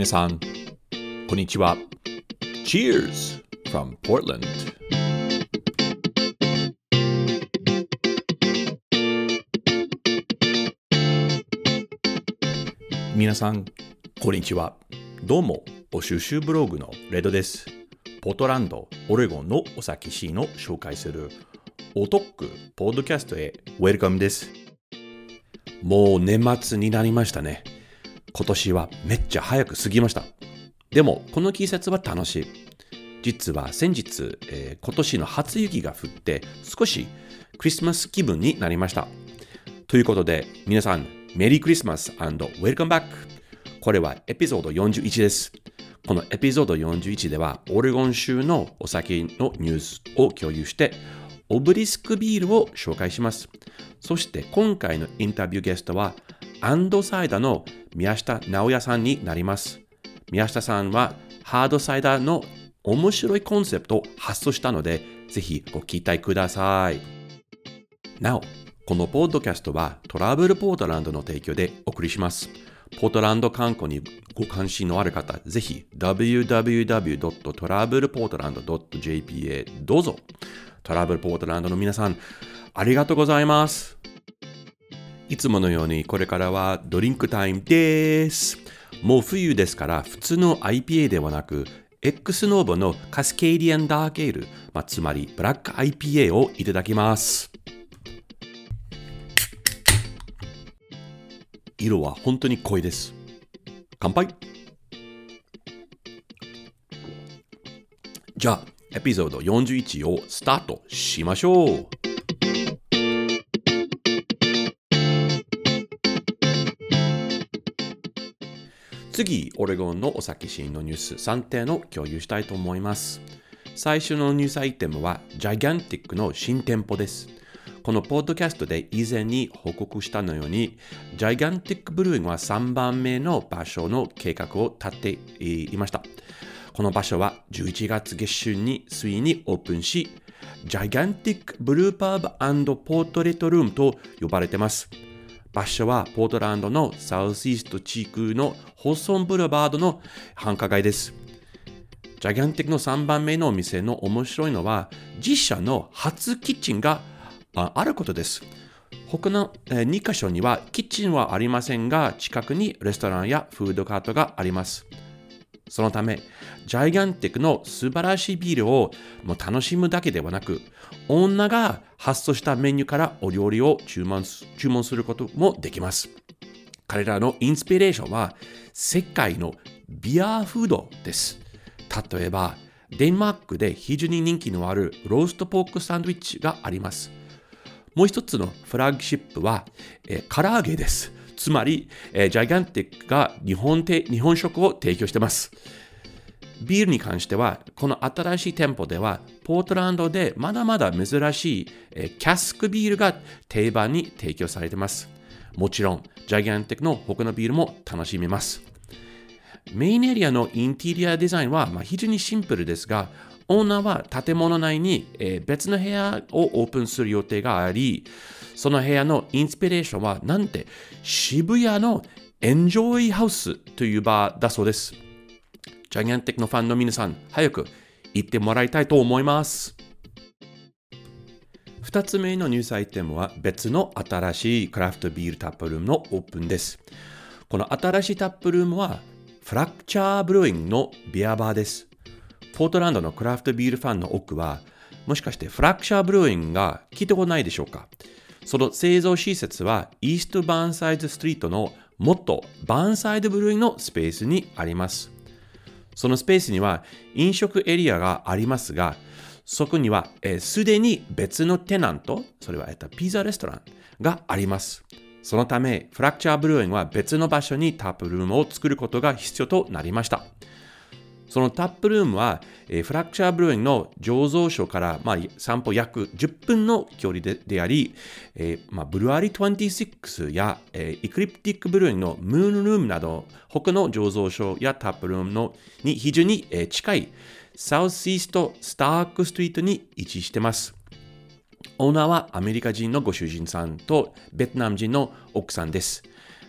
皆さん、こんにちは。Cheers from Portland! 皆さん、こんにちは。どうも、お収集ブログのレドです。ポートランド、オレゴンのお酒シーンを紹介するおトックポッドキャストへウェルカムです。もう年末になりましたね。今年はめっちゃ早く過ぎました。でも、この季節は楽しい。実は先日、えー、今年の初雪が降って少しクリスマス気分になりました。ということで、皆さん、メリークリスマスウェルカムバックこれはエピソード41です。このエピソード41では、オレゴン州のお酒のニュースを共有して、オブリスクビールを紹介します。そして今回のインタビューゲストは、アンドサイダーの宮下直也さんになります。宮下さんはハードサイダーの面白いコンセプトを発想したので、ぜひご期待ください。なお、このポッドキャストはトラブルポートランドの提供でお送りします。ポートランド観光にご関心のある方、ぜひ www.travelportland.jp へどうぞ。トラブルポートランドの皆さん、ありがとうございます。いつものようにこれからはドリンクタイムです。もう冬ですから普通の IPA ではなく X ノーボのカスケーディアンダーケール、まあ、つまりブラック IPA をいただきます。色は本当に濃いです。乾杯じゃあ、エピソード41をスタートしましょう次、オレゴンのお酒シーンのニュース3点を共有したいと思います。最初のニュースアイテムは、ジャギャンティックの新店舗です。このポッドキャストで以前に報告したのように、ジャイガンティックブルーイングは3番目の場所の計画を立てていました。この場所は11月下旬についにオープンし、ジャイガンティックブルーパーブポートレートルームと呼ばれています。場所はポートランドのサウスイースト地区のホッソンブルバードの繁華街です。ジャギャンティックの3番目のお店の面白いのは、自社の初キッチンがあることです。他の2カ所にはキッチンはありませんが、近くにレストランやフードカートがあります。そのため、ジャイガンティックの素晴らしいビールを楽しむだけではなく、女が発送したメニューからお料理を注文注文することもできます。彼らのインスピレーションは世界のビアフードです。例えば、デンマークで非常に人気のあるローストポークサンドイッチがあります。もう一つのフラッグシップは、えー、唐揚げです。つまり、えー、ジャイガンティックが日本日本食を提供しています。ビールに関しては、この新しい店舗では、ポートランドでまだまだ珍しい、え、キャスクビールが定番に提供されています。もちろん、ジャイガンティックの他のビールも楽しめます。メインエリアのインテリアデザインは、まあ、非常にシンプルですが、オーナーは建物内に、え、別の部屋をオープンする予定があり、その部屋のインスピレーションはなんて渋谷のエンジョイハウスという場だそうです。ジャギャンティックのファンの皆さん、早く行ってもらいたいと思います。2つ目のニュースアイテムは別の新しいクラフトビールタップルームのオープンです。この新しいタップルームはフラクチャーブルーイングのビアバーです。ポートランドのクラフトビールファンの多くはもしかしてフラクチャーブルーイングが聞いたこないでしょうか？その製造施設はイーストバーンサイドストリートのもっとバーンサイドブルーイングのスペースにあります。そのスペースには飲食エリアがありますが、そこにはすで、に別のテナント、それは、えっと、ピザレストランがあります。そのため、フラクチャーブルーイングは別の場所にタップルームを作ることが必要となりました。そのタップルームは、えー、フラクチャーブルーインの醸造所から、まあ、散歩約10分の距離でであり、えーまあ、ブルアリ26や、えー、エクリプティックブルーインのムーンルームなど他の醸造所やタップルームのに非常に、えー、近いサウスイーストスタークストリートに位置しています。オーナーはアメリカ人のご主人さんとベトナム人の奥さんです。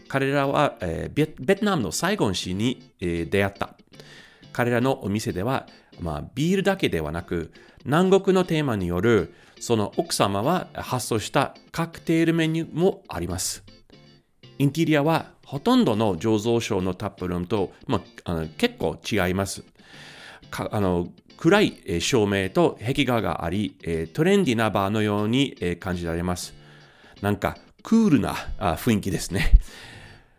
彼らは、えー、ベトナムのサイゴン市に、えー、出会った。彼らのお店では、まあ、ビールだけではなく、南国のテーマによるその奥様は発送したカクテルメニューもあります。インテリアはほとんどの醸造所のタップルームと、まあ、あの結構違います。あの暗い照明と壁画があり、トレンディなバーのように感じられます。なんかクールな雰囲気ですね。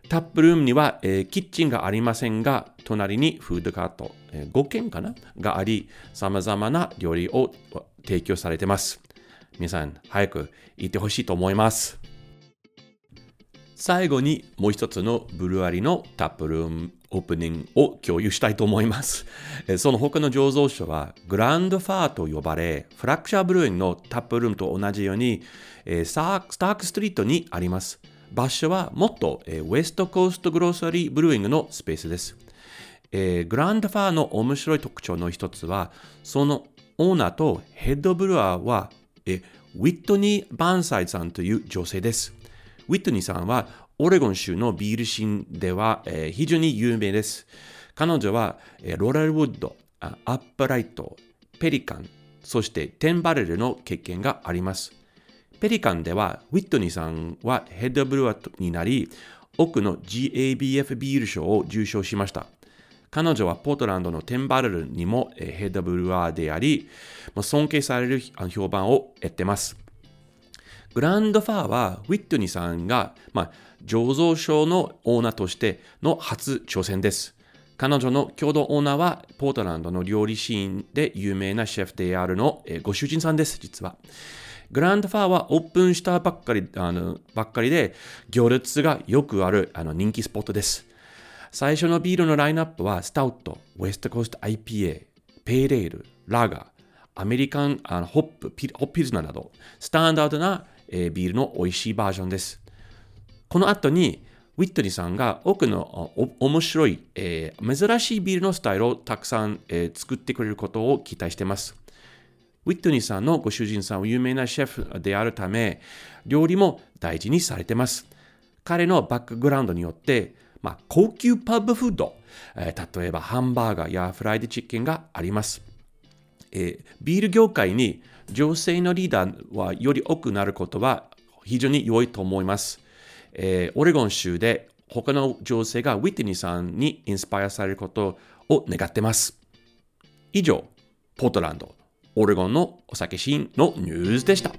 タップルームには、キッチンがありませんが、隣にフードカート、え5軒かな？があり、様々な料理を提供されています。皆さん、早く行ってほしいと思います。最後にもう一つのブルワリのタップルームオープニングを共有したいと思います。その他の醸造所はグランドファーと呼ばれ、フラクチャーブルーインのタップルームと同じように、スタークストリートにあります。場所はもっとウエストコーストグローサリーブルーイングのスペースです。グランドファーの面白い特徴の一つは、そのオーナーとヘッドブルワーは、ウィットニー・バンサイさんという女性です。ウィットニーさんはオレゴン州のビールシーンでは、えー、非常に有名です。彼女は、えー、ローラルウッド、アップライト、ペリカン、そしてテンバレルの経験があります。ペリカンでは、ウィットニーさんはヘッドブルワーになり、多くの GABF ビール賞を受賞しました。彼女はポートランドのテンバレルにもヘッドブルワーであり、尊敬される評判を得てます。グランドファーはウィットニーさんが、まあ、醸造所のオーナーとしての初挑戦です。彼女の共同オーナーはポートランドの料理シーンで有名なシェフであるの、えご主人さんです、実は。グランドファーはオープンしたばっかりあのばっかりで行列がよくあるあの人気スポットです。最初のビールのラインナップはスタウト、ウエストコースト IPA、ペイレール、ラガー、アメリカンあのホップ、ピホッピルズナなど、スタンダードなえー、ビールの美味しいバージョンです。この後に、ウィットニーさんが多くの面白い、えー、珍しいビールのスタイルをたくさん、えー、作ってくれることを期待しています。ウィットニーさんのご主人さんは有名なシェフであるため、料理も大事にされています。彼のバックグラウンドによって、まあ、高級パブフード、えー、例えばハンバーガーやフライドチキンがあります。えー、ビール業界に女性のリーダーはより多くなることは非常に良いと思います。えー、オレゴン州で他の女性がウィティニーさんにインスパイアされることを願ってます。以上、ポートランド、オレゴンのお酒シーンのニュースでした。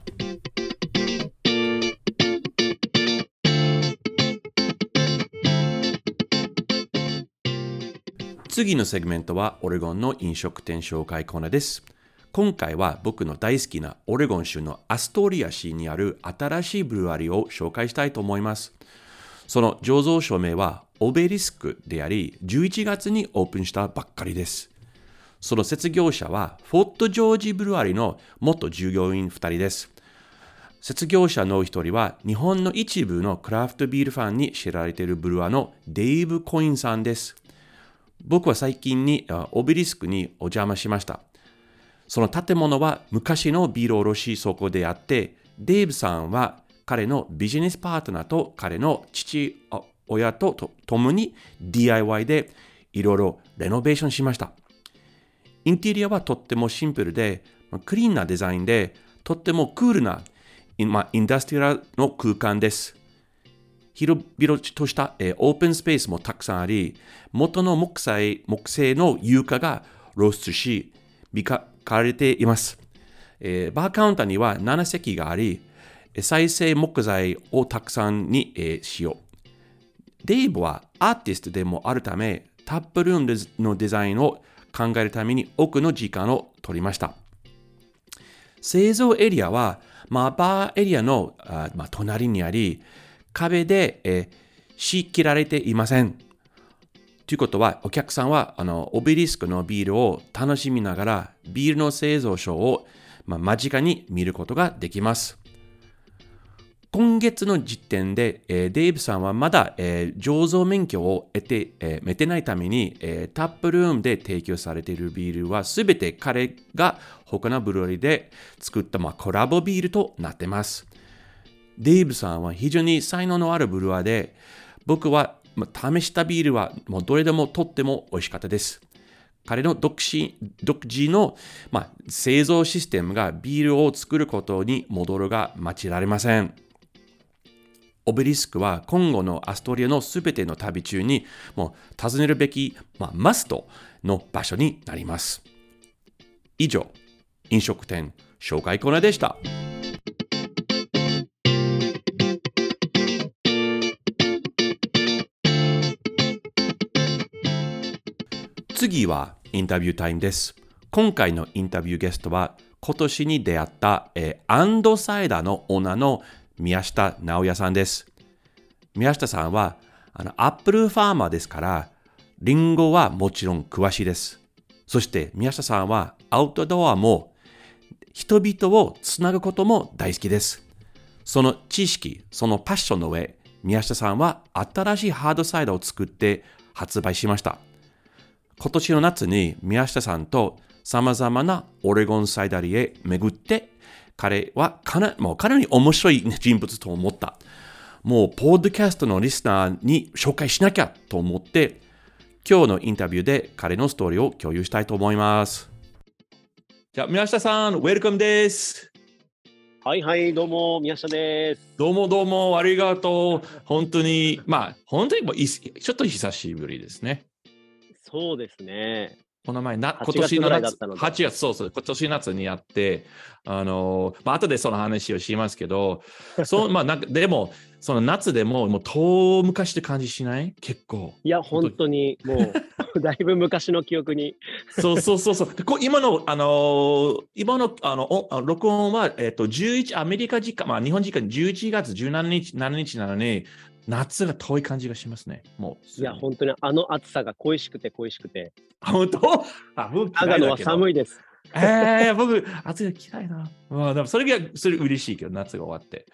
次のセグメントはオレゴンの飲食店紹介コーナーです。今回は僕の大好きなオレゴン州のアストリア市にある新しいブルワリーを紹介したいと思います。その醸造所名はオベリスクであり、11月にオープンしたばっかりです。その設業者はフォットジョージブルワリーの元従業員2人です。設業者の一人は日本の一部のクラフトビールファンに知られているブルワのデイブ・コインさんです。僕は最近にオベリスクにお邪魔しました。その建物は昔のビール卸倉庫であって、デイブさんは彼のビジネスパートナーと彼の父親と共に DIY でいろいろレノベーションしました。インテリアはとってもシンプルで、クリーンなデザインで、とってもクールな、まあ、インダストリアルの空間です。広々とした、えー、オープンスペースもたくさんあり、元の木材木製の床が露出し、美化かれています。えー、バーカウンターには7席があり、再生木材をたくさんに、えー、使用。デイブはアーティストでもあるため、タップルームのデザインを考えるために多くの時間を取りました。製造エリアは、まあ、バーエリアのあ、まあ、隣にあり、壁で、えー、仕切られていません。ということは、お客さんはあのオベリスクのビールを楽しみながら、ビールの製造所を、まあ、間近に見ることができます。今月の時点で、えー、デイブさんはまだ、えー、醸造免許を得て、えー、得てないために、えー、タップルームで提供されているビールはすべて彼が他のブルーリーで作った、まあ、コラボビールとなってます。デイブさんは非常に才能のあるブルワーで、僕は、試したビールはもうどれでもとっても美味しかったです。彼の独身独自の、まあ、製造システムがビールを作ることに戻るが待ちられません。オベリスクは今後のアストリアのすべての旅中にもう訪ねるべき、まあ、マストの場所になります。以上、飲食店紹介コーナーでした。次はインタビュータイムです。今回のインタビューゲストは今年に出会った、えー and CIDER のオーナーの宮下直也さんです。宮下さんはあの apple farmer ですから、リンゴはもちろん詳しいです。そして宮下さんはアウトドアも人々をつなぐことも大好きです。その知識、そのパッションの上、宮下さんは新しい hard cider を作って発売しました。今年の夏に宮下さんと様々なオレゴンサイダリへ巡って、彼はかなもうかなり面白い人物と思った。もう、ポッドキャストのリスナーに紹介しなきゃと思って、今日のインタビューで彼のストーリーを共有したいと思います。じゃあ、宮下さん、ウェルカムです。はいはい、どうも、宮下です。どうもどうもありがとう。本当に、まあ、本当にもういちょっと久しぶりですね。そうですね。この前な、8今年の夏、月ぐらいだったので8月、そうそう、今年夏にやって、あの、まあ、後でその話をしますけど、そう、まあ、なんか、でも、その夏でも、もう遠昔って感じしない？結構。いや、本当に、もう、だいぶ昔の記憶に。そうそうそうそう。でこ今の、あのー今の、あの、おあの録音は、えっ、と、11、アメリカ時間、まあ、日本時間11月17日、7日なのに、夏が遠い感じがしますね。もう。いや、本当に、あの暑さが恋しくて恋しくて。あ本当？あ、僕嫌長野は。寒いです。ええ僕、暑いの嫌いな。まあ、でもそれが、それ嬉しいけど、夏が終わって。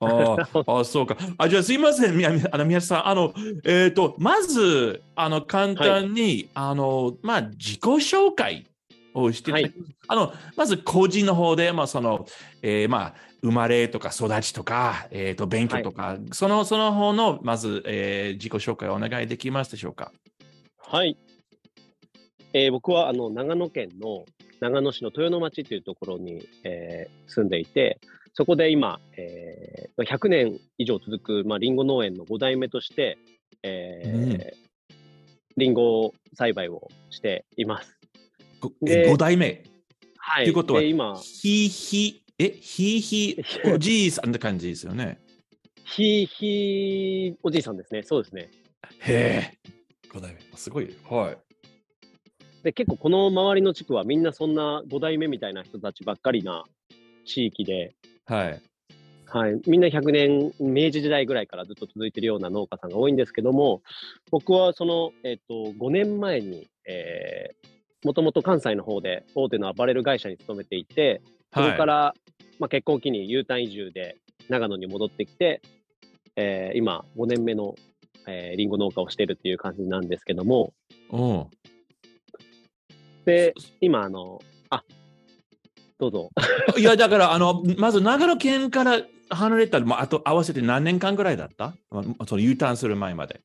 あー あ、そうか。あ、じゃあすいません、みやみあの宮下さん。あの、えっ、と、まず、あの、簡単に、あの、まあ、自己紹介をして、はいあの、まず個人の方で、まあ、その、えーまあ、生まれとか育ちとか、えっ、と、勉強とか、その、その方の、まず、えー自己紹介をお願いできますでしょうか？はい。えー僕は、あの、長野県の長野市の豊野町というところに、えー住んでいて、そこで今、えー100年以上続く、まあ、リンゴ農園の5代目として、えーリンゴ栽培をしています。ごで5代目。はい。ということはで今、ひひ、え、ひひ、おじいさんって感じですよね。ひいひいおじいさんですね。そうですね。へえ。5代目。すごい。はい。で、結構この周りの地区はみんなそんな5代目みたいな人たちばっかりな地域で、はい。はい。みんな100年、明治時代ぐらいからずっと続いてるような農家さんが多いんですけども、僕はその、えっ、と、5年前に、えー、もともと関西の方で大手のアパレル会社に勤めていて、そこから、まあ、結婚を機に U ターン移住で長野に戻ってきて、えー今5年目の、えー、リンゴ農家をしているっていう感じなんですけども、うん。で、今、あの、あ、どうぞ。いや、だから、あの、まず長野県から離れたら、まあ、あと合わせて何年間ぐらいだった？まあその U ターンする前まで。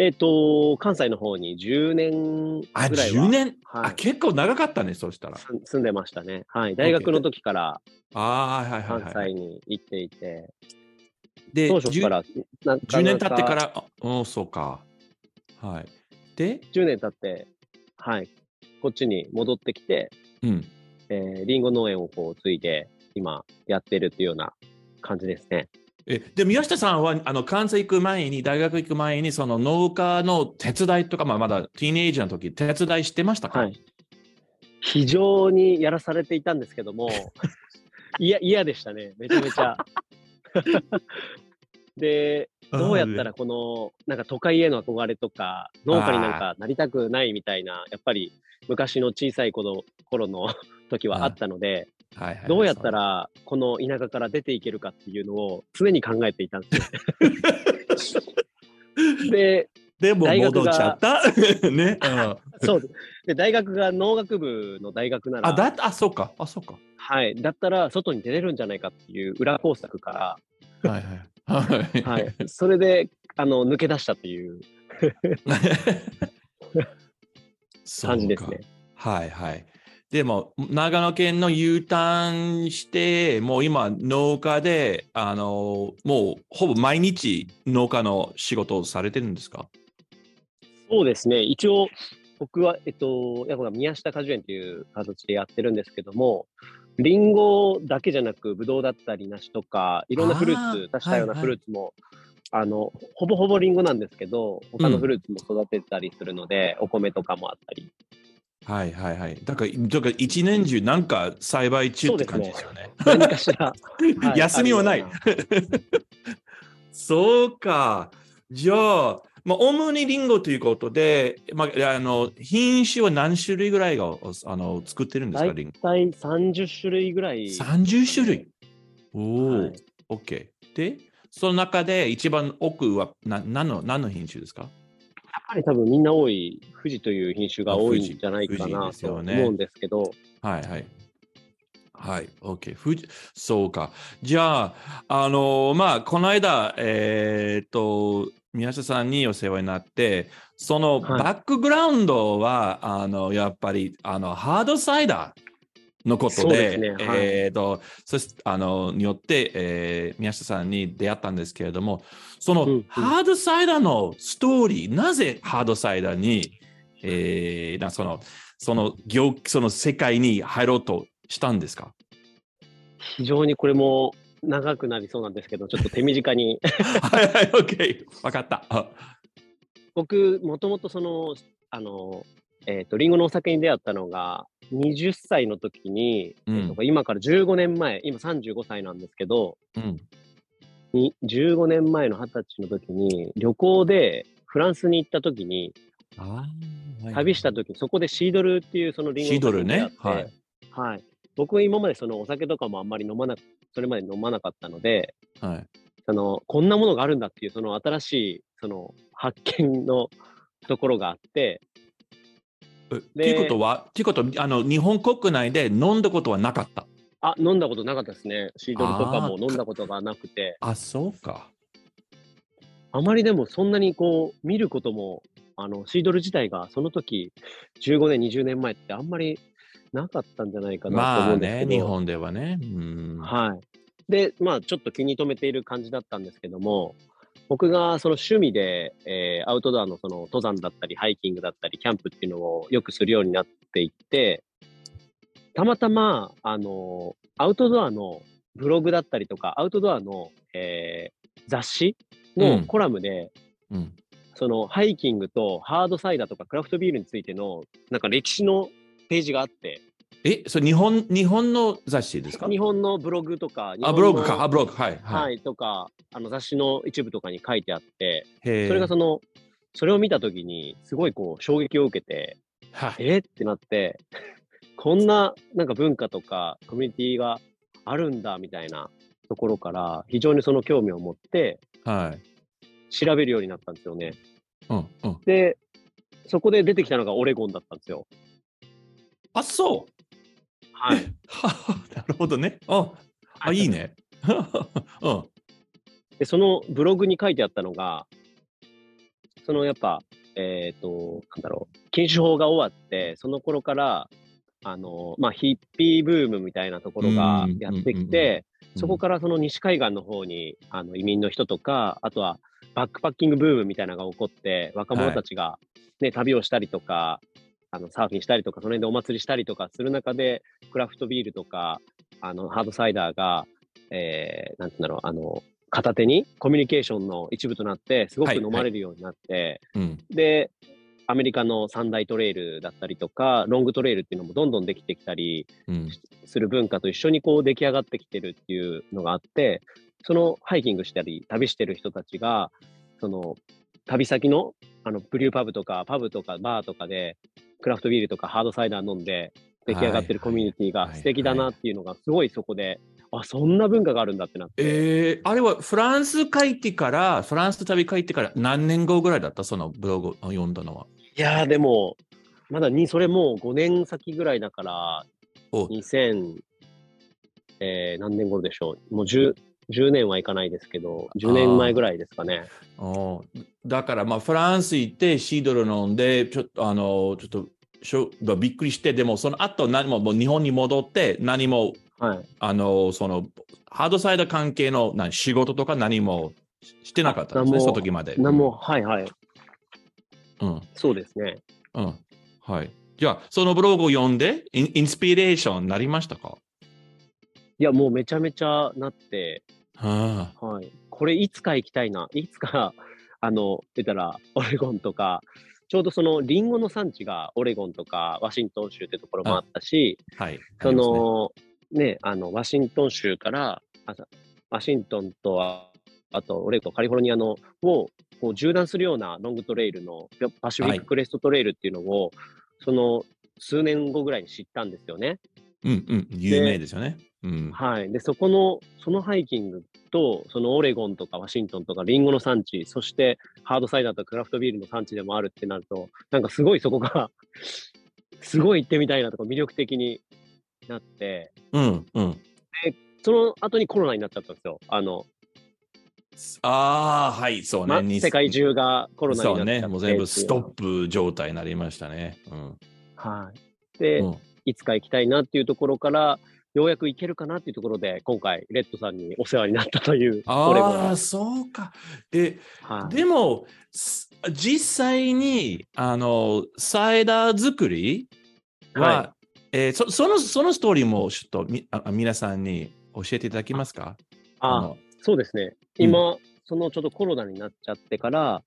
えっ、と、関西の方に10年あ、ぐらいは10年、はいあ、結構長かったね、そうしたら。す住んでましたね。はい。大学の時からああ、はいはい関はい。西に行っていて、で、当初からな10 10年経ってか。なら、あうん、そうか。はい。で、10年経って、はい。こっちに戻ってきて、うん。えー、リンゴ農園をこう継いで、今やってるっていうような感じですね。えで宮下さんはあの関西行く前に、大学行く前に、その農家の手伝いとか、まあ、まだティーネイジャーの時手伝いしてましたか、はい。非常にやらされていたんですけども、いや、嫌でしたね。めちゃめちゃ。で、どうやったらこの、なんか都会への憧れとか、農家になんかなりたくないみたいな、やっぱり昔の小さい頃頃の時はあったので、はいはい、どうやったらこの田舎から出ていけるかっていうのを常に考えていたんですよ。で、でも大学が戻っちゃった？ね、うん。そうで大学が農学部の大学なら、あ、だあ、そうか。あ、そうか。はい。だったら外に出れるんじゃないかっていう裏工作かはいはい。はい。ら、はい。それであの抜け出したという感じですね。はいはい。でも、長野県の U ターンして、もう今、農家で、あの、もうほぼ毎日農家の仕事をされてるんですか？そうですね。一応、僕は、えっと、宮下果樹園という形でやってるんですけども、リンゴだけじゃなく、ブドウだったり、梨とか、いろんなフルーツ、足したようなはいはいフルーツも、あの、ほぼほぼリンゴなんですけど、他のフルーツも育てたりするので、お米とかもあったり。はいはいはい。だから、だから一年中なんか栽培中って感じですよね。何かしら、はい休みはない。そうか。じゃあ、まあ、主にリンゴということで、まあ、あの品種は何種類ぐらいがあの作ってるんですか、大リンゴ？体30種類ぐらい。30種類。おお、はい OK。で、その中で一番奥はな何の何の品種ですか？ぱり多分みんな多い、富士という品種が多いんじゃないか富士なと思うんですけど、はいはい。はい、OK。ふじそうか。じゃあ、あのまあ、この間、えーっと、宮下さんにお世話になって、そのはいバックグラウンドは、あの、やっぱり、あの、ハードサイダーのことでで、すねはいえーっと、そしあの、によって、えー宮下さんに出会ったんですけれども、その、うんうんハードサイダーのストーリー、なぜハードサイダーに、えーなその、その業、その世界に入ろうとしたんですか？非常にこれも長くなりそうなんですけど、ちょっと手短に。はいはい、OK。わかった。あ僕、もともとその、あの、えっ、と、リンゴのお酒に出会ったのが、20歳の時に、うん今から15年前、今35歳なんですけど、うん。に15年前の20歳の時に、旅行でフランスに行った時に、あー旅した時に、そこでシードルっていうそのリンゴのシードルねお酒に出会ってはい。僕は今までそのお酒とかもあんまり飲まなく、それまで飲まなかったので、はい。その、こんなものがあるんだっていう、その新しい、その、発見のところがあって、えっていうことは、っていうことは、あの、日本国内で飲んだことはなかった。あ、飲んだことなかったですね。シードルとかも飲んだことがなくて、あ、そうか。あまりでもそんなにこう、見ることも、あの、シードル自体がその時、15年、20年前ってあんまりなかったんじゃないかなとまあ思うんですけど。ね、日本ではね。うん。はい。で、まあ、ちょっと気に留めている感じだったんですけども、僕がその趣味で、えーアウトドアのその登山だったり、ハイキングだったり、キャンプっていうのをよくするようになっていって、たまたま、あの、アウトドアのブログだったりとか、アウトドアの、えー雑誌うんのコラムで、うん。そのハイキングとハードサイダーとかクラフトビールについての、なんか歴史のページがあって、え、それ日本、日本の雑誌ですか？日本のブログとか、日あ、ブログか。あ、ブログ。はい。ははい。い、とか、あの雑誌の一部とかに書いてあって、それがその、それを見たときに、すごいこう、衝撃を受けて、はい。えーってなって、こんななんか文化とかコミュニティがあるんだみたいなところから、非常にその興味を持って、はい。調べるようになったんですよね。うん。うん。で、そこで出てきたのがオレゴンだったんですよ。あ、そう。はい。は なるほどね。あ、あいいね。うん。で、そのブログに書いてあったのが、そのやっぱ、えっ、と、なんだろう、禁酒法が終わって、その頃から、あの、まあ、ヒッピーブームみたいなところがうんやってきて、そこからその西海岸の方に、あの、移民の人とか、あとは、バックパッキングブームみたいなのが起こって、若者たちが、ね、旅をしたりとか、あの、サーフィンしたりとか、その辺でお祭りしたりとかする中で、クラフトビールとか、あの、ハードサイダーが、えー、なんていうんだろう、あの、片手にコミュニケーションの一部となって、すごくはい飲まれるようになって、うん。で、アメリカの三大トレイルだったりとか、ロングトレイルっていうのもどんどんできてきたりうん。する文化と一緒にこう出来上がってきてるっていうのがあって、そのハイキングしたり、旅してる人たちが、その旅先のあのブリューパブとかパブとかバーとかでクラフトビールとかハードサイダー飲んで出来上がってるコミュニティが素敵だなっていうのがすごいそこで、あ、そんな文化があるんだってなって。えー、あれはフランス帰ってから、フランス旅帰ってから何年後ぐらいだった？そのブログを読んだのは。いやーでも、まだに、それもう5年先ぐらいだから、お2000、えー何年頃でしょう？もう10、10年はいかないですけど、10年前ぐらいですかね。おだから、まあ、フランス行ってシードル飲んで、ちょっと、あの、ちょっとしょ、びっくりして、でもその後何も、もう日本に戻って、何も、はい。あの、その、ハードサイダー関係の何仕事とか何もしてなかったんですね、あその時まで。なんも、はいはい。うん。そうですね。うん。はい。じゃあ、そのブログを読んで、インインスピレーションになりましたか？いや、もうめちゃめちゃなって、はい。これいつか行きたいな。いつか、あの、出たら、オレゴンとか、ちょうどそのリンゴの産地がオレゴンとかワシントン州ってところもあったし、はい。その、ね、あの、ワシントン州から、ワシントンとは、あと、オレゴン、カリフォルニアの、を、こう、縦断するようなロングトレイルの、パシフィッククレストトレイルっていうのを、その、数年後ぐらいに知ったんですよね。うんうん。有名ですよね。うん。はい。で、そこの、そのハイキングと、そのオレゴンとかワシントンとかリンゴの産地、そしてハードサイダーとクラフトビールの産地でもあるってなると、なんかすごいそこが、すごい行ってみたいなとか魅力的になって、うんうん。その後にコロナになっちゃったんですよ。あの、ああ、はい、そうね。ま、世界中がコロナになっちゃってそうね。もう全部ストップ状態になりましたね。うん。はい。で、うんいつか行きたいなっていうところから、ようやく行けるかなっていうところで、今回、レッドさんにお世話になったという、ああ、そうか。で、はい。でも、す実際に、あの、サイダー作りは、はえーそその、そのストーリーもちょっとみあ皆さんに教えていただけますか？あのそうですね。今、そのちょっとコロナになっちゃってから、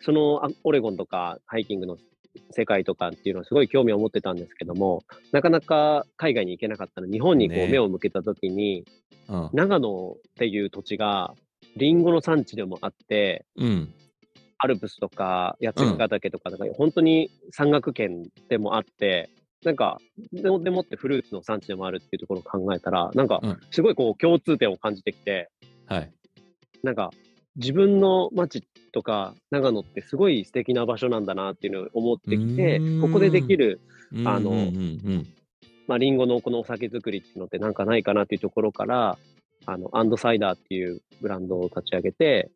そのあオレゴンとかハイキングの世界とかっていうのはすごい興味を持ってたんですけども、なかなか海外に行けなかったので、日本にこうね目を向けたときに、うん。長野っていう土地がリンゴの産地でもあって、うん。アルプスとか八ヶ岳とか、なんか本当に山岳圏でもあって、なんか、でもでもってフルーツの産地でもあるっていうところを考えたら、なんかうん、すごいこう共通点を感じてきて、はい。なんか、自分の町とか長野ってすごい素敵な場所なんだなっていうのを思ってきてここでできる、あのうんうんうん。まあ、リンゴのこのお酒作りっていうのってなんかないかなっていうところから、あの、アンドサイダーっていうブランドを立ち上げて、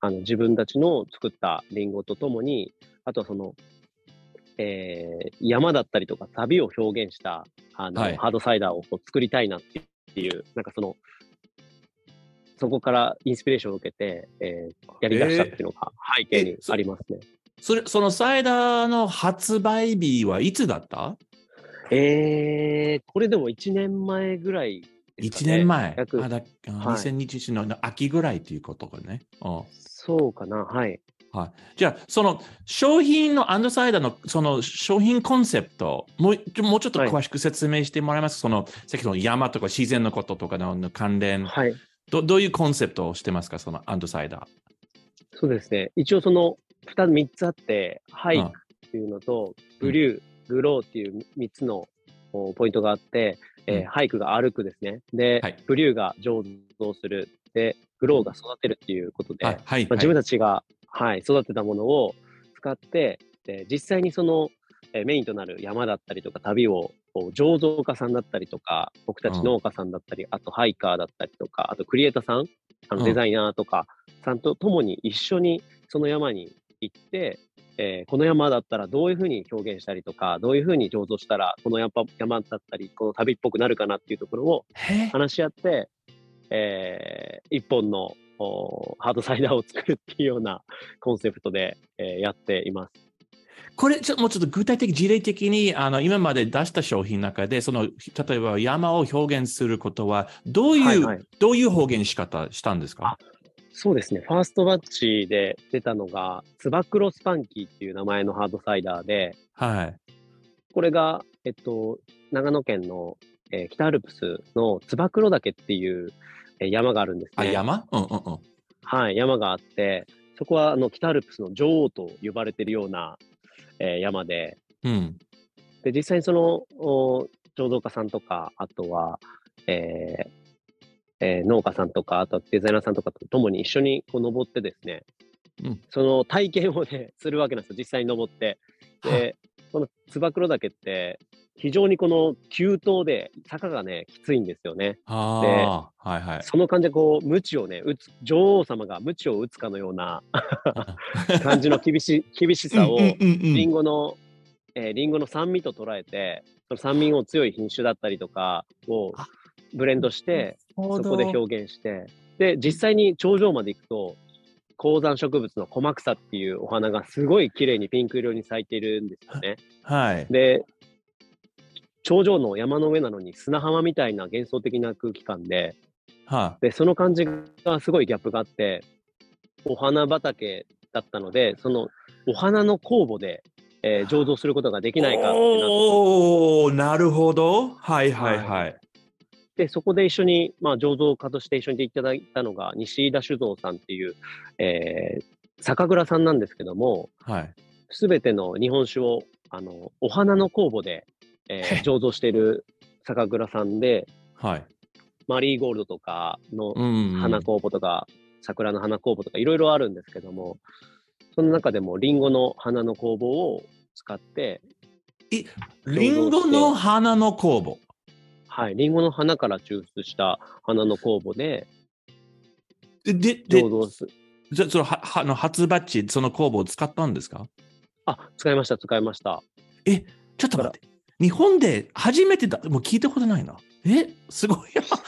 あの、自分たちの作ったリンゴとともに、あとはその、えー山だったりとか旅を表現した、あの、はい。ハードサイダーをこう作りたいなっていう、なんかその、そこからインスピレーションを受けて、えーやり出したっていうのが背景にありますね。それ、そのサイダーの発売日はいつだった？えー、これでも1年前ぐらいですか ?1 ね。年前？約あだはい2021年の秋ぐらいということかね。うんそうかな、はい。はい、じゃあ、その商品のアンドサイダーのその商品コンセプト、もうちょもうちょっとはい詳しく説明してもらえます？か、そのさっきの山とか自然のこととかの関連、はい。どどういうコンセプトをしてますか、そのアンドサイダー。そうですね。一応その2つ、3つあって、ハイうんっていうのと、ブリュー、グローっていう3つのおポイントがあって、えーうんハイクが歩くですね。で、はいブリューが醸造する。で、グローが育てるっていうことで、はい、はい、まあ、自分たちが、はい、育てたものを使って、で実際にその、えーメインとなる山だったりとか旅を醸造家さんだったりとか、僕たちうん。農家さんだったり、あとハイカーだったりとか、あとクリエイターさん、あうん。のデザイナーとかさんと共に一緒にその山に行って、えーこの山だったらどういうふうに表現したりとか、どういうふうに醸造したらこの山山だったり、この旅っぽくなるかなっていうところをへ話し合って、えー一本のおハードサイダーを作るっていうようなコンセプトで、えーやっています。これちょ、もうちょっと具体的、事例的にあの今まで出した商品の中で、その例えば山を表現することは、どういう、はいはいどういう表現し方したんですか？そうですね。ファーストバッチで出たのが、ツバクロスパンキーっていう名前のハードサイダーで、はい。これが、えっと、長野県の、えー北アルプスのつば九郎岳っていう、えー山があるんですあ、ね。山？うんうんうん。はい、山があって、そこはあの北アルプスの女王と呼ばれているような、えー山で、うん。で、実際にその、お醸造家さんとか、あとは、えーえー農家さんとか、あとはデザイナーさんとかと共に一緒にこう登ってですね、うんその体験をね、するわけなんですよ、実際に登って。で、このつば九郎岳って、非常にこの急登で坂がね、きついんですよね。ああ、はいはい。その感じでこう、鞭をね、打つ、女王様が鞭を打つかのような 感じの厳し厳しさを、うんうんうんうんリンゴの、えーリンゴの酸味と捉えて、その酸味を強い品種だったりとかをあブレンドして、そそこで表現して、で、実際に頂上まで行くと、高山植物のコマクサっていうお花がすごい綺麗にピンク色に咲いてるんですよね。はい。で、頂上の山の上なのに砂浜みたいな幻想的な空気感で、はで、その感じがすごいギャップがあって、お花畑だったので、そのお花の酵母で、えー醸造することができないかってなおおなるほど。はいはいはい。で、そこで一緒に、まあ、醸造家として一緒にいただいたのが、西井田酒造さんっていう、えー酒蔵さんなんですけども、はい。すべての日本酒を、あの、お花の酵母で、えー醸造している酒蔵さんで、はい。マリーゴールドとかのうん花酵母とか、桜の花酵母とかいろいろあるんですけども、その中でもリンゴの花の酵母を使って、リンゴの花の酵母。はい、リンゴの花から抽出した花の酵母でで、で、で醸造すじゃあそのははあの初バッチ、その酵母を使ったんですか？あ、使いました、使いました。ちょっと待って。日本で初めてだ、もう聞いたことないな。え？すごい。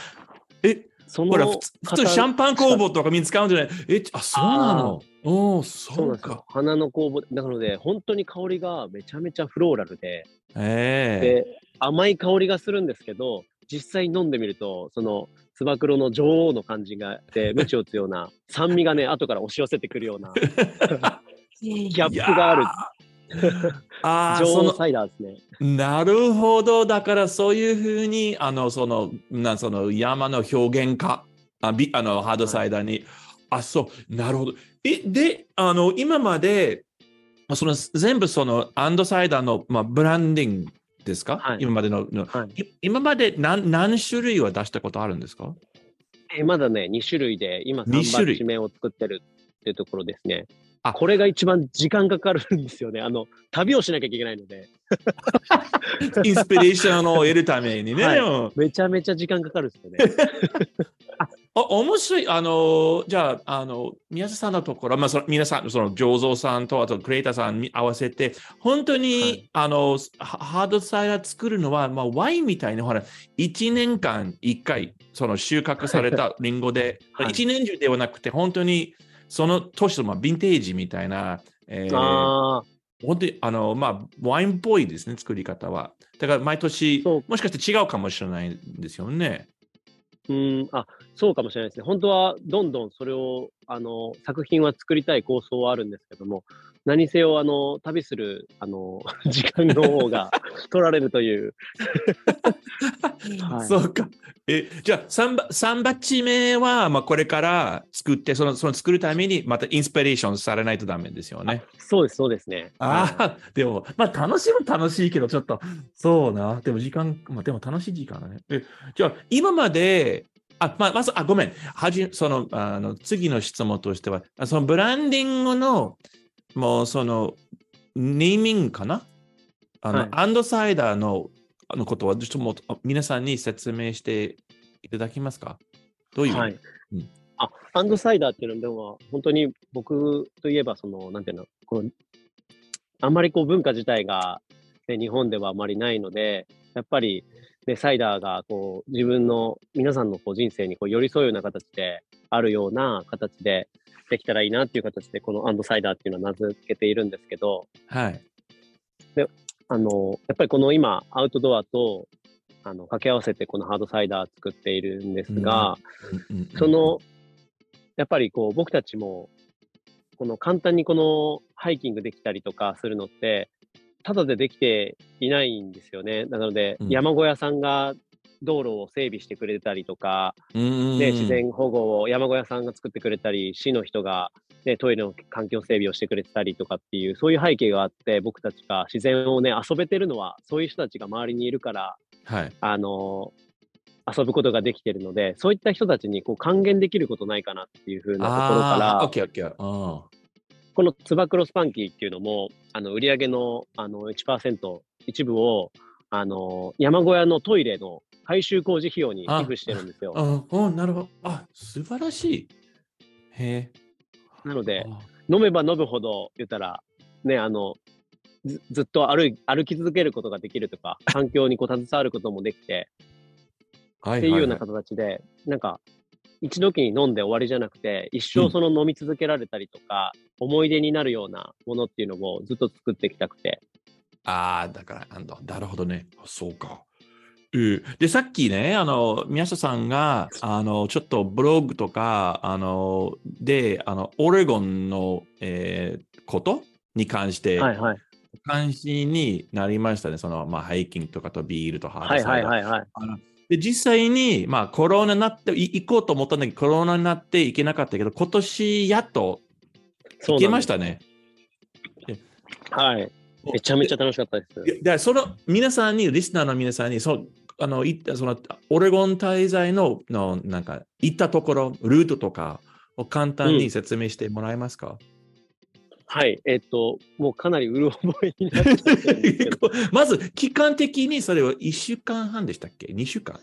え、そのほら、普通普通シャンパン酵母とかみんな使うんじゃない？え、あ、そうなの？おお、そうか。。花の酵母、なので、本当に香りがめちゃめちゃフローラルで、ええで、甘い香りがするんですけど、実際飲んでみると、その、つば九郎の女王の感じがで、鞭を打つような、酸味がね、後から押し寄せてくるような、ギャップがある。る。ああ、そのサイダーですね。なるほど。だからそういうふうに、あの、その、なその山の表現家、あビあのハードサイダーに、あ、そう、なるほど。え、で、あの、今まで、まあその全部そのアンドサイダーの、まあ、ブランディングですか、はい今までのの、はい。い今まで何何種類は出したことあるんですか？えまだね、2種類で、今3二種類目を作ってるっていうところですね。あこれが一番時間かかるんですよね。あの、旅をしなきゃいけないので、インスピレーションを得るためにね。はいうんめちゃめちゃ時間かかるんですよね。お面白い。あの、じゃあ、あの、宮下さんのところ、まあ、その皆さん、その、醸造さんと、あと、クリエイターさんに合わせて、本当に、はいあの、ハハードサイダー作るのは、まあ、ワインみたいに、ほら、1年間1回、その収穫されたリンゴで、はい1年中ではなくて、本当に、その年の、まあ、ヴィンテージみたいな、えーああ、本当に、あの、まあ、ワインっぽいですね、作り方は。だから、毎年もしかして違うかもしれないんですよね。うん、あ、そうかもしれないですね。本当はどんどんそれを、あの、作品は作りたい構想はあるんですけども、何せよ、あの、旅する、あの、時間の方が取られるという。はいそうか。え、じゃあ3バ、三バッチ目は、まあ、これから作って、その、その作るために、またインスピレーションされないとダメですよね。そうです、そうですね。ああ、でも、まあ、楽しいも楽しいけど、ちょっと、そうな。でも、時間、まあ、でも楽しい時間だね。え、じゃあ、今まで、あ、まあ、まず、あ、ごめん。はじ、その、あの、次の質問としては、あそのブランディングの、もう、その、ネーミングかな？あの、はい。アンドサイダーの、あのことは、ちょっともう、皆さんに説明していただけますか？どういう、はい。うん。あ、アンドサイダーっていうのでも、本当に僕といえば、その、なんていうの、この、あんまりこう文化自体が、ね、日本ではあまりないので、やっぱり、ね、サイダーがこう自分の皆さんのこう人生にこう寄り添うような形であるような形でできたらいいなっていう形でこのアンドサイダーっていうのは名付けているんですけど、はい。あの、やっぱりこの今、アウトドアと、あの、掛け合わせてこのハードサイダー作っているんですが、うんそ、の、やっぱりこう、僕たちも、この簡単にこのハイキングできたりとかするのって、ただでできていないんですよね。なので、うん山小屋さんが道路を整備してくれたりとか、ね、自然保護を山小屋さんが作ってくれたり、市の人が、ね、トイレの環境整備をしてくれてたりとかっていう、そういう背景があって、僕たちが自然をね、遊べてるのは、そういう人たちが周りにいるから、はい。あの遊ぶことができてるので、そういった人たちにこう還元できることないかなっていう風なところから、ケーオッケー。あこのつば九郎スパンキーっていうのも、あの売上のあの1%、一部をあの、山小屋のトイレの改修工事費用に寄付してるんですよ。あおなるほど。あ、素晴らしい。へえ。なので、あ飲めば飲むほど、言ったら、ね、あの、ずずっと歩い歩き続けることができるとか、環境にこう携わることもできて、はいっていうような形で、なんか、一度きに飲んで終わりじゃなくて、一うん生その飲み続けられたりとか、思い出になるようなものっていうのをずっと作っていきたくて。ああ、だから、あのなるほどね。そうか。うんで、さっきね、あの、宮下さんが、あの、ちょっとブログとか、あの、で、あの、オレゴンの、えーことに関して、はいはい。関心になりましたね。その、まあ、ハイキングとかとビールとハーはいドサイはいはいはい。あので実際に、まあ、コロナになって、い行こうと思ったんだけど、コロナになって行けなかったけど、今年やっと行けましたね。はい。めちゃめちゃ楽しかったです。いやだからその皆さんに、リスナーの皆さんに、そあのいそのオレゴン滞在ののなんか行ったところ、ルートとかを簡単に説明してもらえますか、はい。えっ、と、もうかなりうる覚えになって まず、期間的にそれは1週間半でしたっけ ?2 週間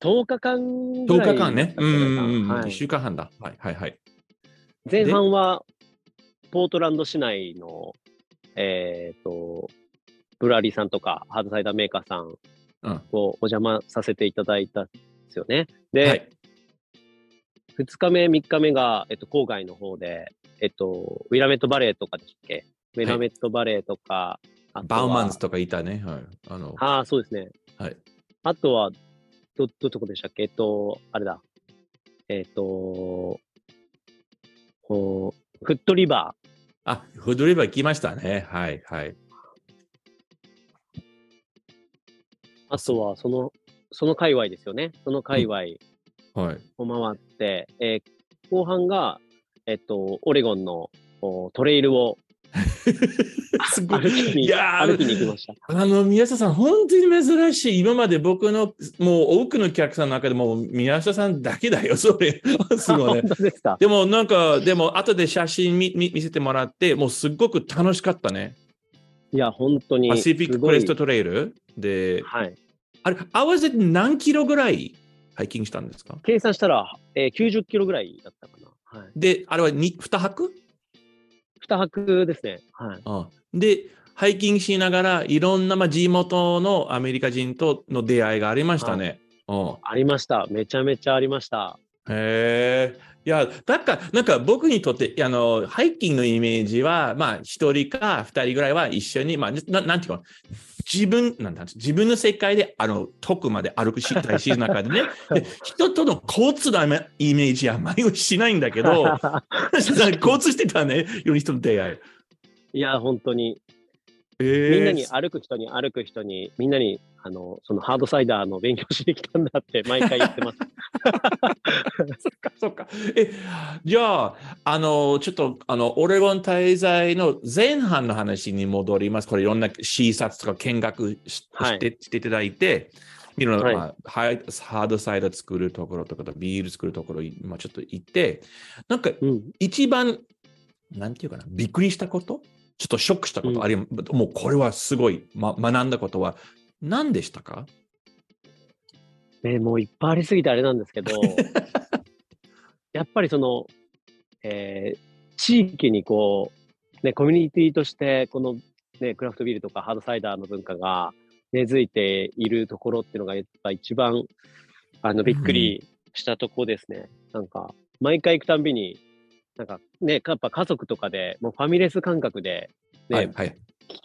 ？10日間ぐ ?10 らい日間ね。うんうんうん、1はい週間半だ。はいはいはい。前半は、ポートランド市内の、えっ、と、ブラリーさんとか、ハードサイダーメーカーさんをうんお邪魔させていただいたんですよね。で、はい、2日目、3日目が、えっと、郊外の方で、えっと、ウィラメットバレーとかでしたっけ？ウィラメットバレーとか、はバウマンズとかいたね。はい。あのああ、そうですね。はい。あとは、ど、どとこでしたっけ？えっと、あれだ。えっと、こう、フットリバあ、フードリバー行きましたね。はいはい。ー、あとは、その、その界隈ですよね。その界隈はい。を回って、えー後半が、えっと、オレゴンのおトレイルを すご歩きに、いやー歩きに行きました。あの、宮下さん、本当に珍しい。今まで僕の、もう多くのお客さんの中でも、宮下さんだけだよ、それ。すごいねですか？でも、なんか、でも、後で写真見見見せてもらって、もうすっごく楽しかったね。いや、本当に。パシフィッククレストトレイルで、はい。あれ、合わせて何キロぐらいハイキングしたんですか？計算したら、えー90キロぐらいだったかな。はい。で、あれは 2, 2泊？二泊ですね。はい。あで、ハイキングしながら、いろんな、まあ、地元のアメリカ人との出会いがありましたね。うんありました。めちゃめちゃありました。へえ。いや、だから、なんか僕にとって、あの、ハイキングのイメージは、まあ、一人か二人ぐらいは一緒に、まあ、ななんていうか、自分、なんだ、自分の世界で、あの、遠くまで歩くし、大シーズンの中でね、で人との交通のイメージはあまりしないんだけど、交通してたね、いろんな人の出会い。いや、本当に。えーみんなに歩く人に歩く人に、みんなに、あの、そのハードサイダーの勉強しに来たんだって毎回言ってます。そっか、そっか。え、じゃあ、あの、ちょっと、あの、オレゴン滞在の前半の話に戻ります。これ、いろんな視察とか見学し,、はいてしていただいて、いろんな、はいまあハードサイダー作るところとか、ビール作るところ、まあ、ちょっと行って、なんか、うん。一番、なんていうかな、びっくりしたこと？ちょっとショックしたこと、うんあるいは、もうこれはすごい、ま、学んだことは何でしたか？ね、もういっぱいありすぎてあれなんですけど、やっぱりその、えー地域にこう、ね、コミュニティとして、この、ね、クラフトビールとかハードサイダーの文化が根付いているところっていうのが、やっぱ一番、あの、びっくりしたとこですね。なんか、毎回行くたんびに、なんかね、やっぱ家族とかで、もうファミレス感覚で、ね、はい、はい。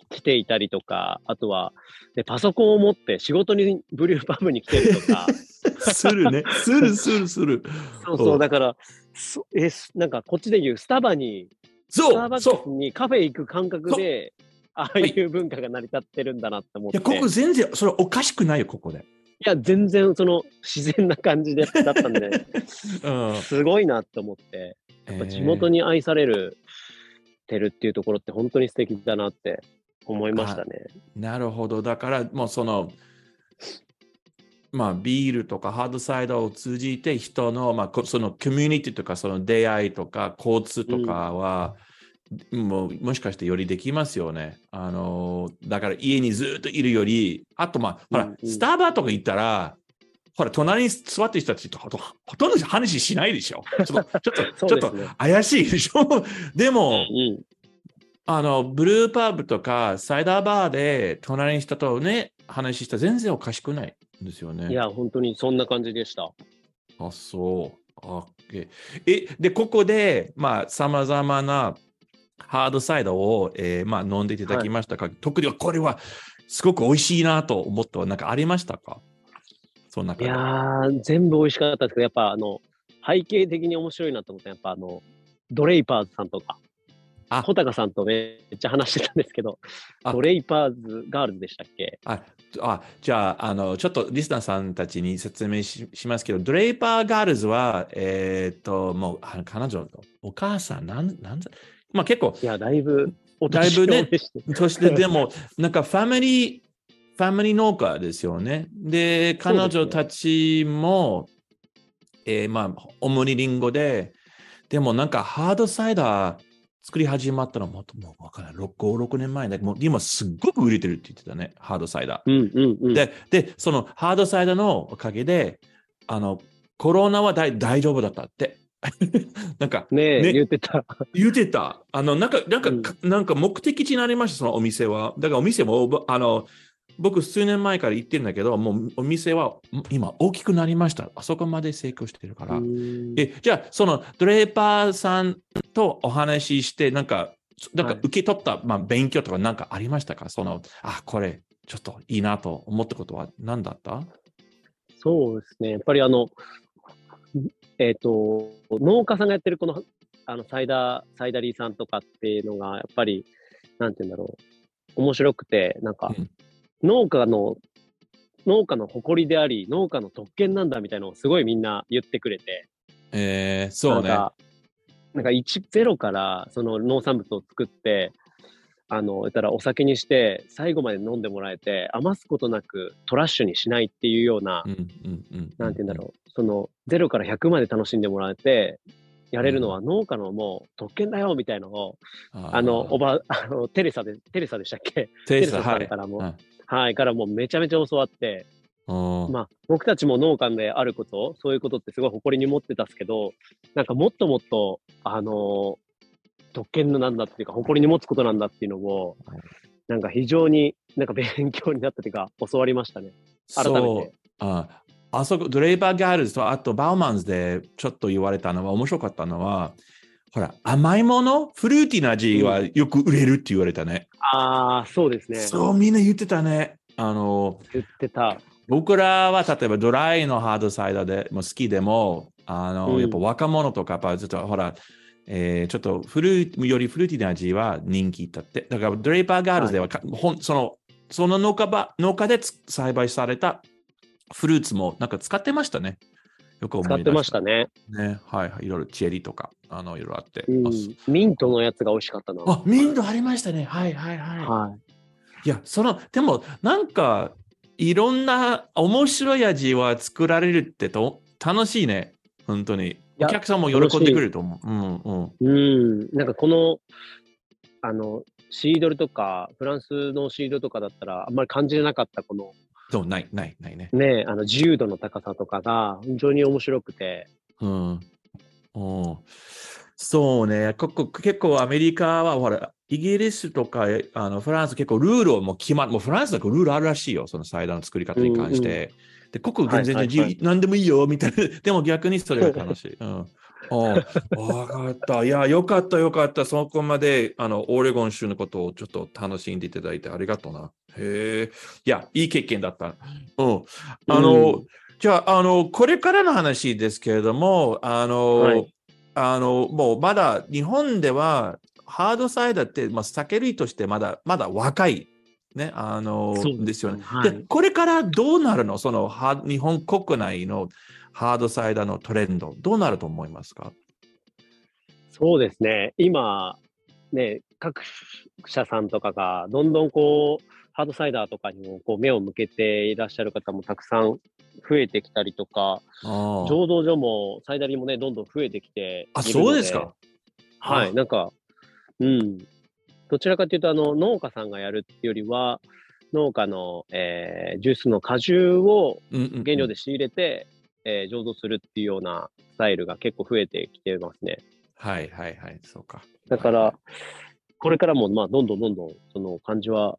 来ていたりとか、あとは、ね、パソコンを持って仕事にブリューパブに来てるとか、するね。する、する、する。そうそう、だから、そえすなんかこっちで言うスタバに、スそう、ターバ。にカフェ行く感覚で、ああいう文化が成り立ってるんだなって思って。いや、ここ全然、それおかしくないよ、ここで。いや、全然その自然な感じでだったんで、うん。すごいなって思って、やっぱ地元に。に愛されるてるっていうところって本当に素敵だなって思いましたね。なるほど。だから、もうその、まあ、ビールとかハードサイダーを通じて人の、まあ、こそのコミュニティとか、その出会いとか、交通とかは、もうもしかしてよりできますよね。あの、だから家にずっといるより、あとまあ、ほら、うんうんスターバーとか行ったら、ほら、隣に座ってる人たちとほとほとんど話しないでしょ。ちょっと、ちょっと、ちょっと怪しいでしょ？でも、うん。あの、ブルーパブとかサイダーバーで隣の人とね、話したら全然おかしくないんですよね。いや、本当にそんな感じでした。あ、そう。オッケーえ、で、ここで、まあ、さまざまな hard cider を、えーまあ、飲んでいただきましたか、特にこれはすごく美味しいなと思ったなんかありましたか？その中で。いやー、全部美味しかったですけど、やっぱあの、背景的に面白いなと思ったやっぱあの、 Draper's さんとか、あ。穂高さんとめっちゃ話してたんですけど、あ。 Draper's Girls でしたっけ？ああじゃああの、ちょっとリスナーさんたちに説明ししますけど、 Draper Girls は、えーっと、もうあ彼女のお母さん、なんなんざまあ結構、いや、だいぶ、おだいぶねそしてでも、なんかファミリー、ファミリー農家ですよね。で、彼女たちも、えーまあ、主にリンゴで、でもなんかハードサイダー作り始まったのもっともうわからない。6、5、6年前で、もう今すっごく売れてるって言ってたね、ハードサイダー。うんうんうん。で、で、そのハードサイダーのおかげで、あの、コロナは大大丈夫だったって。なんか、ねえ、ね言ってた。言ってた。あの、なんか、なんか、うんかなんか目的地になりました、そのお店は。だからお店も、ぼあの、僕数年前から行ってるんだけど、もうお店は今大きくなりました。あそこまで成功してるから。うんえ、じゃあ、そのドレーパーさんとお話しして、なんか、なんかはい受け取った、まあ、勉強とかなんかありましたか？その、あ、これ、ちょっといいなと思ったことは何だった？そうですね。やっぱりあの、えっ、と、農家さんがやってるこの、あの、サイダー、サイダリーさんとかっていうのが、やっぱり、なんて言うんだろう。面白くて、なんか、うん農家の、農家の誇りであり、農家の特権なんだみたいなのをすごいみんな言ってくれて、えー、そうね。なんか、なんか1、ゼロからその農産物を作って、あの、言ったらお酒にして、最後まで飲んでもらえて、余すことなくトラッシュにしないっていうような、うんうんうん。なんて言うんだろう、その0から100まで楽しんでもらえて、やれるのは農家のもう特権だよみたいのを、うん。あの、おば、ば、あの、テレサで、テレサでしたっけ？テレサ、さはい。んからもはいはい、からもうめちゃめちゃ教わって、うんまあ、僕たちも農家であること、そういうことってすごい誇りに持ってたんですけど、なんかもっともっと、あのー特権なんだっていうか、誇りに持つことなんだっていうのを、なんか非常になんか勉強になったというか、教わりましたね。改めそうて。ああそこ、ドレイパーガールズと、あとバウマンズでちょっと言われたのは、面白かったのは、ほら、甘いもの、フルーティーな味はよく売れるって言われたね。ああ、そうですね。そう、みんな言ってたね。あの、言ってた。僕らは例えばドライの hard cider でも好きでも、あの、うんやっぱ若者とか、やっぱずっとほら、えーちょっとフルーよりフルーティーな味は人気だって。だからドレイパーガールズではか、ほんその、その農家ば農家でつ栽培されたフルーツもなんか使ってましたね。よく思い出使ってましたね。ね。はいはい。いろいろチェリーとか、あの、いろいろあって。うんあそ。ミントのやつが美味しかったな。あ、ミントありましたね。はいはいはい。はい。いや、その、でも、なんか、いろんな面白い味は作られるってと楽しいね。本当に。おや客さんも喜んでくれると思う。うんうん。うん。なんかこの、あの、シードルとか、フランスのシードルとかだったら、あんまり感じなかったこの、そう、ない、ない、ないね。ね、あの自由度の高さとかが非常に面白くて、うん。うん。そうね。ここ結構アメリカは、ほら、イギリスとかえあのフランス結構ルールをもう決まっもうフランスだとルールあるらしいよ。その祭壇の作り方に関して。で、ここ全然自由、はいはい何でもいいよ、みたいな。でも逆にそれが悲しい。うん。ああ、わかった。いや、よかった、よかった。そこまで、あの、オレゴン州のことをちょっと楽しんでいただいてありがとうな。へえ。いや、いい経験だった。うん。あの、うんじゃあ、あの、これからの話ですけれども、あの、はいあの、もうまだ日本では、ハードサイダーって、まあ、酒類としてまだ、まだ若い、ね、あの、そうですねですよね。はいで、これからどうなるの？その、は日本国内のハードサイダーのトレンド、どうなると思いますか？そうですね、今、ね、各社さんとかが、どんどんこう、ハードサイダーとかにもこう目を向けていらっしゃる方もたくさん増えてきたりとか、醸造所もサイダリーもね、どんどん増えてきてあ、いるのそうですか。はい、なんか、うん。どちらかというと、あの、農家さんがやるっていうよりは、農家の、えージュースの果汁を原料で仕入れて、えー醸造するっていうようなスタイルが結構増えてきてますね。はいはいはい、そうか。だから、これからも、まあ、どんどんどんどん、その感じは、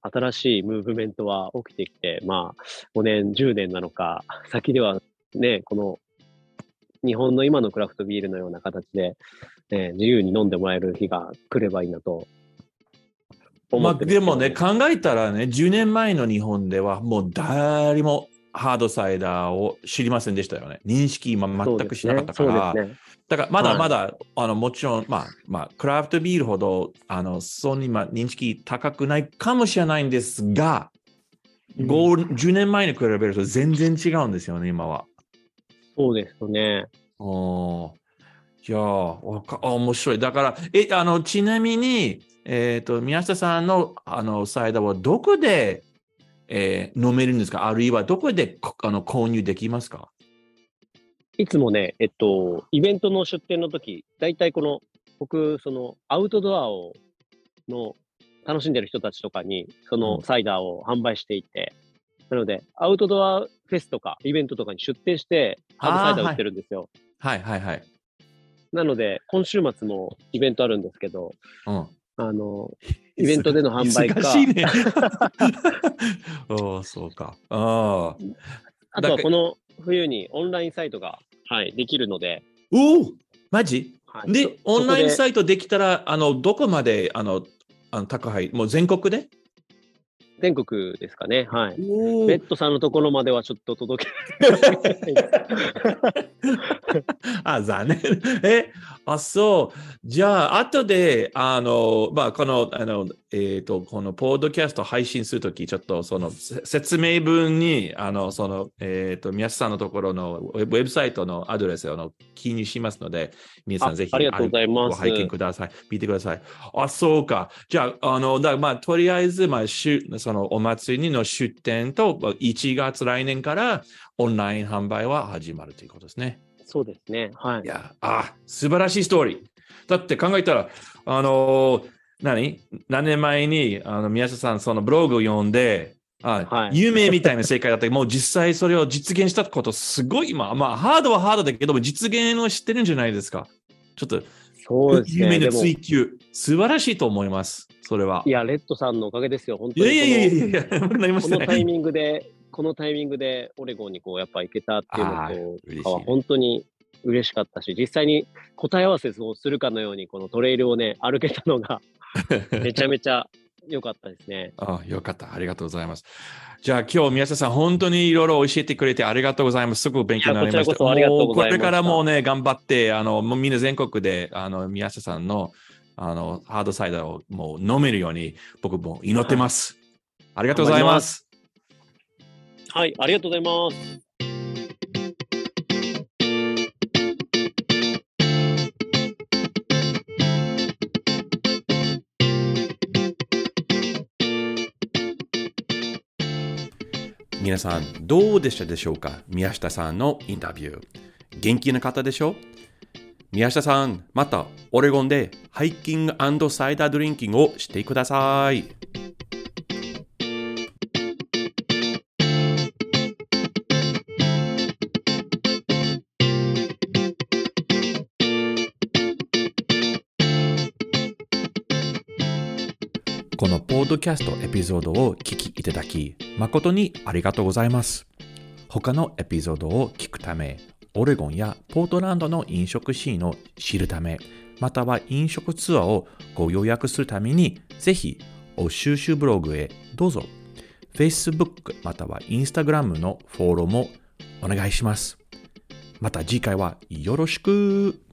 新しいムーブメントは起きてきて、まあ、5年、10年なのか、先ではね、この、日本の今のクラフトビールのような形で、ね、自由に飲んでもらえる日が来ればいいなと思まあ、でもね、考えたらね、10年前の日本ではもう誰もハードサイダーを知りませんでしたよね。認識今全くしなかったから。そうですね。だからまだまだ、あのもちろん、まあ、まあ、クラフトビールほど、あの、そんなにまあ認識高くないかもしれないんですが、うん5 10年前に比べると全然違うんですよね、今は。そうですよね。おーいやーわかあ面白い。だから、え、あの、ちなみに、えっ、と、宮下さんのあのサイダーはどこで、えー飲めるんですか？あるいはどこでこあの購入できますか？いつもね、えっと、イベントの出店の時、大体この、僕、その、アウトドアを、の、楽しんでる人たちとかに、そうのんサイダーを販売していて、なので、アウトドアフェスとか、イベントとかに出店して、ハードサイダー売ってるんですよ。はいはいはい。なので、今週末もイベントあるんですけど、うん。あの、イベントでの販売か。忙しいね。おーそうか。あー。あとはこの冬にオンラインサイトが、はい、できるので、おおマジ？はい、で、オンラインサイトできたら、あの、どこまで、あの、あの宅配、もう全国でで？全国ですかね。はい。おレッドさんのところまではちょっと届け あ、残念。え、あ、そう。じゃあ、後で、あの、まあ、この、あの、えっ、と、このポッドキャスト配信するとき、ちょっと、その、せ説明文に、あの、その、えっ、と、宮下さんのところのウェブサイトのアドレスをあの記入しますので、皆さんぜひ、あありがとうございますご拝見ください。見てください。あ、そうか。じゃあ、あの、だまあ、とりあえず、まあ、しゅその、お祭りの出店と、まあ1月来年からオンライン販売は始まるということですね。そうですね。はいい。や、あ、素晴らしいストーリー。だって考えたら、あのー何？何年前に、あの、宮下さん、そのブログを読んで、あはい夢みたいな世界だったけど、もう実際それを実現したこと、すごい、まあ、まあ、ハードはハードだけど、実現を知ってるんじゃないですか。ちょっと、そうですね。夢の追求、素晴らしいと思います。それは。や、レッドさんのおかげですよ。本当にいやいやいやいこやなりまの。したね。このタイミングで、このタイミングでオレゴンにこう、やっぱ行けたっていうのとかは本当に嬉しかったし、実際に答え合わせをするかのように、このトレイルをね、歩けたのが、めちゃめちゃ良かったですね。あよかった。ありがとうございます。じゃあ今日宮下さん、本当にいろいろ教えてくれてありがとうございます。すごく勉強になりました。こちらこそありがとうこれからもうね、頑張って、あの、もうみんな全国で、あの、宮下さんの、あの、ハードサイダーをもう飲めるように、僕も祈ってます。ありがとうございます。はい、ありがとうございます。皆さん、どうでしたでしょうか？宮下さんのインタビュー。元気な方でしょ？宮下さん、またオレゴンでハイキングサイダードリンキングをしてください。ポッドキャストエピソードを聞きいただき、誠にありがとうございます。他のエピソードを聞くため、オレゴンやポートランドの飲食シーンを知るため、または飲食ツアーをご予約するために、ぜひ、お収集ブログへどうぞ。Facebook または Instagram のフォローもお願いします。また次回はよろしく。